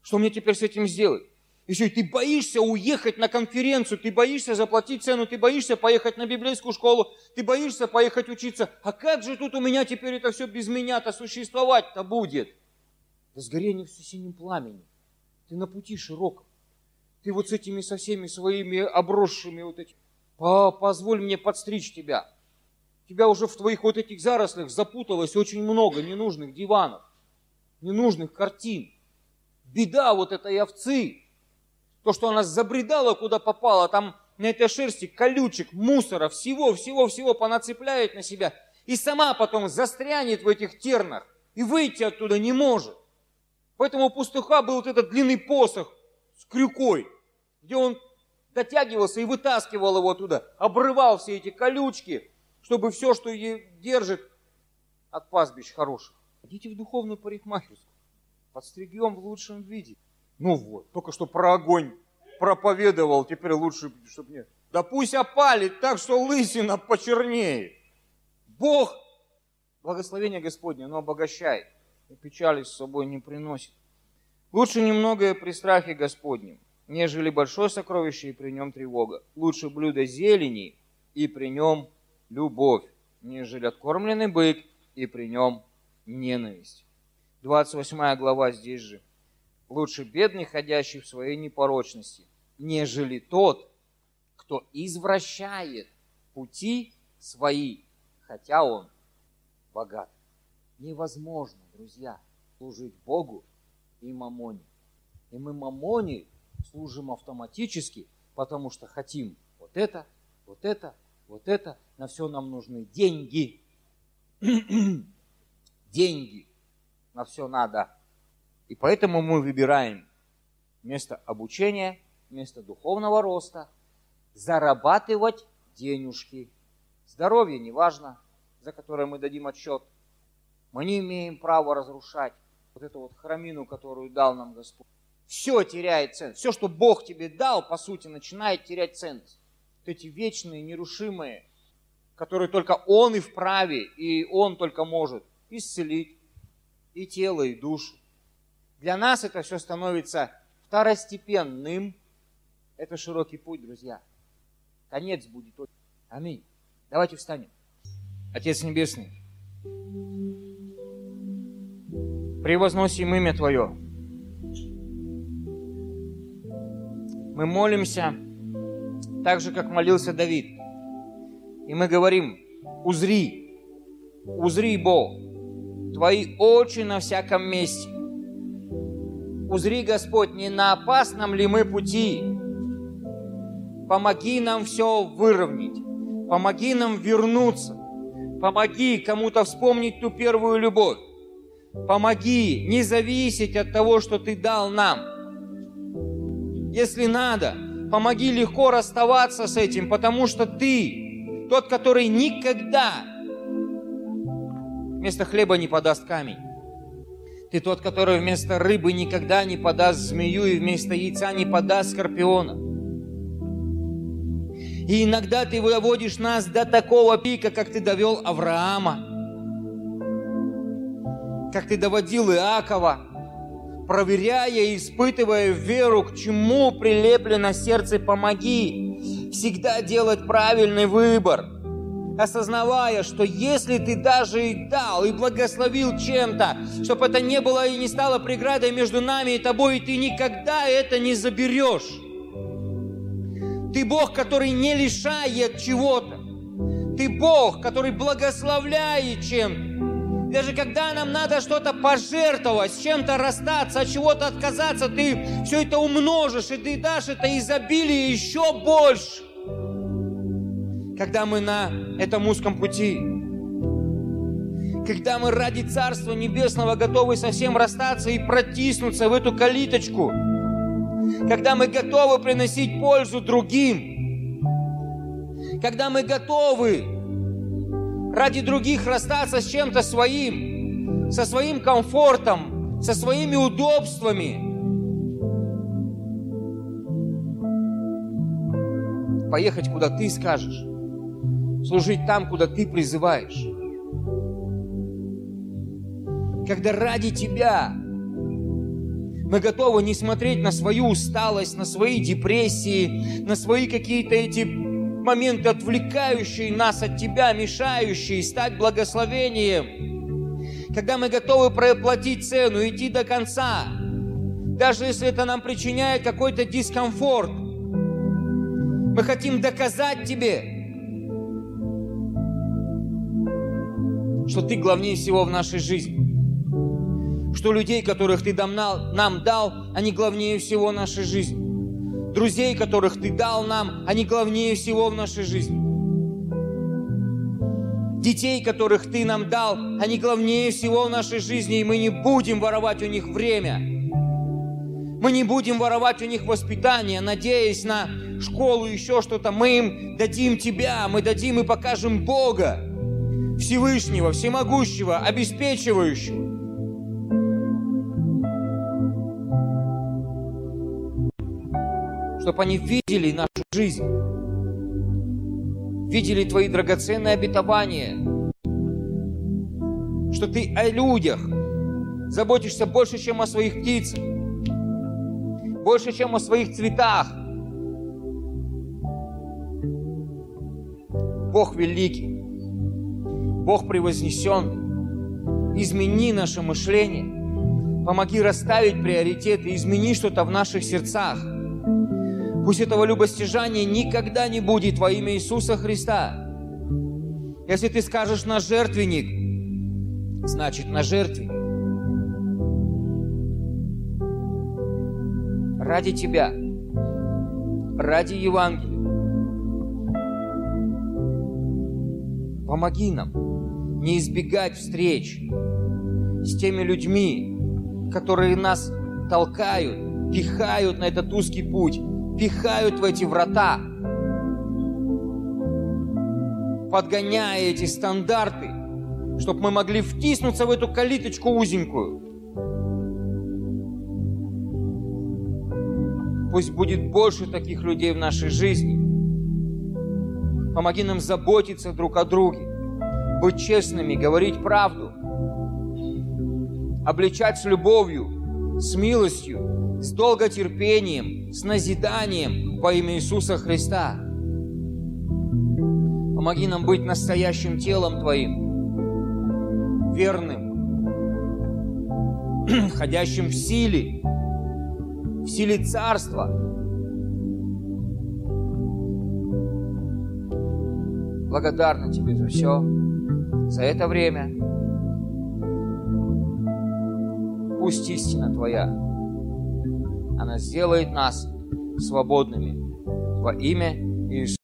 Что мне теперь с этим сделать? Еще и ты боишься уехать на конференцию, ты боишься заплатить цену, ты боишься поехать на библейскую школу, ты боишься поехать учиться. А как же тут у меня теперь это все без меня-то существовать-то будет? Да сгорение все синим пламенем. Ты на пути широком. Ты вот с этими со всеми своими обросшими вот этими. Позволь мне подстричь тебя. Тебя уже в твоих вот этих зарослях запуталось очень много ненужных диванов, ненужных картин. Беда вот этой овцы, то, что она забредала, куда попала, там на этой шерсти колючек, мусора, всего, всего, всего понацепляет на себя. И сама потом застрянет в этих тернах и выйти оттуда не может. Поэтому у пастуха был вот этот длинный посох с крюкой, где он дотягивался и вытаскивал его оттуда, обрывал все эти колючки, чтобы все, что держит от пастбищ хороших. Идите в духовную парикмахерскую, подстригем в лучшем виде. Ну вот, только что про огонь проповедовал, теперь лучше, чтобы нет. Да пусть опалит так, что лысина почернеет. Бог, благословение Господне, оно обогащает, и печали с собой не приносит. Лучше немногое при страхе Господнем, нежели большое сокровище и при нем тревога. Лучше блюдо зелени и при нем любовь, нежели откормленный бык и при нем ненависть. 28 глава здесь же – Лучше бедный, ходящий в своей непорочности, нежели тот, кто извращает пути свои, хотя он богат. Невозможно, друзья, служить Богу и мамоне. И мы мамоне служим автоматически, потому что хотим вот это, вот это, вот это. На все нам нужны деньги. деньги. На все надо и поэтому мы выбираем место обучения, место духовного роста, зарабатывать денежки. Здоровье не важно, за которое мы дадим отчет. Мы не имеем права разрушать вот эту вот храмину, которую дал нам Господь. Все теряет ценность. Все, что Бог тебе дал, по сути, начинает терять ценность. Вот эти вечные, нерушимые, которые только Он и вправе, и Он только может исцелить и тело, и душу. Для нас это все становится второстепенным. Это широкий путь, друзья. Конец будет. Аминь. Давайте встанем. Отец Небесный, превозносим имя Твое. Мы молимся так же, как молился Давид. И мы говорим, узри, узри, Бог, Твои очи на всяком месте – Узри, Господь, не на опасном ли мы пути. Помоги нам все выровнять. Помоги нам вернуться. Помоги кому-то вспомнить ту первую любовь. Помоги не зависеть от того, что Ты дал нам. Если надо, помоги легко расставаться с этим, потому что Ты тот, который никогда вместо хлеба не подаст камень. Ты тот, который вместо рыбы никогда не подаст змею и вместо яйца не подаст скорпиона. И иногда ты выводишь нас до такого пика, как ты довел Авраама, как ты доводил Иакова, проверяя и испытывая веру, к чему прилеплено сердце, помоги всегда делать правильный выбор, осознавая, что если ты даже и дал, и благословил чем-то, чтобы это не было и не стало преградой между нами и тобой, и ты никогда это не заберешь. Ты Бог, который не лишает чего-то. Ты Бог, который благословляет чем-то. Даже когда нам надо что-то пожертвовать, с чем-то расстаться, от чего-то отказаться, ты все это умножишь, и ты дашь это изобилие еще больше. Когда мы на этом узком пути, когда мы ради Царства Небесного готовы совсем расстаться и протиснуться в эту калиточку, когда мы готовы приносить пользу другим, когда мы готовы ради других расстаться с чем-то своим, со своим комфортом, со своими удобствами. Поехать, куда ты скажешь, служить там, куда ты призываешь. Когда ради тебя мы готовы не смотреть на свою усталость, на свои депрессии, на свои какие-то эти моменты, отвлекающие нас от Тебя, мешающие стать благословением. Когда мы готовы проплатить цену, идти до конца, даже если это нам причиняет какой-то дискомфорт. Мы хотим доказать Тебе, что Ты главнее всего в нашей жизни. Что людей, которых Ты нам дал, они главнее всего нашей жизни друзей, которых Ты дал нам, они главнее всего в нашей жизни. Детей, которых Ты нам дал, они главнее всего в нашей жизни, и мы не будем воровать у них время. Мы не будем воровать у них воспитание, надеясь на школу, еще что-то. Мы им дадим Тебя, мы дадим и покажем Бога, Всевышнего, Всемогущего, обеспечивающего. Чтобы они видели нашу жизнь, видели Твои драгоценные обетования, что Ты о людях заботишься больше, чем о своих птицах, больше, чем о своих цветах. Бог великий, Бог превознесенный. Измени наше мышление, помоги расставить приоритеты, измени что-то в наших сердцах – Пусть этого любостяжания никогда не будет во имя Иисуса Христа. Если ты скажешь на жертвенник, значит на жертвенник. Ради тебя, ради Евангелия. Помоги нам не избегать встреч с теми людьми, которые нас толкают, пихают на этот узкий путь, пихают в эти врата, подгоняя эти стандарты, чтобы мы могли втиснуться в эту калиточку узенькую. Пусть будет больше таких людей в нашей жизни. Помоги нам заботиться друг о друге, быть честными, говорить правду, обличать с любовью, с милостью, с долготерпением, с назиданием во имя Иисуса Христа. Помоги нам быть настоящим телом Твоим, верным, ходящим в силе, в силе Царства. Благодарна Тебе за все, за это время. Пусть истина Твоя она сделает нас свободными во имя Иисуса.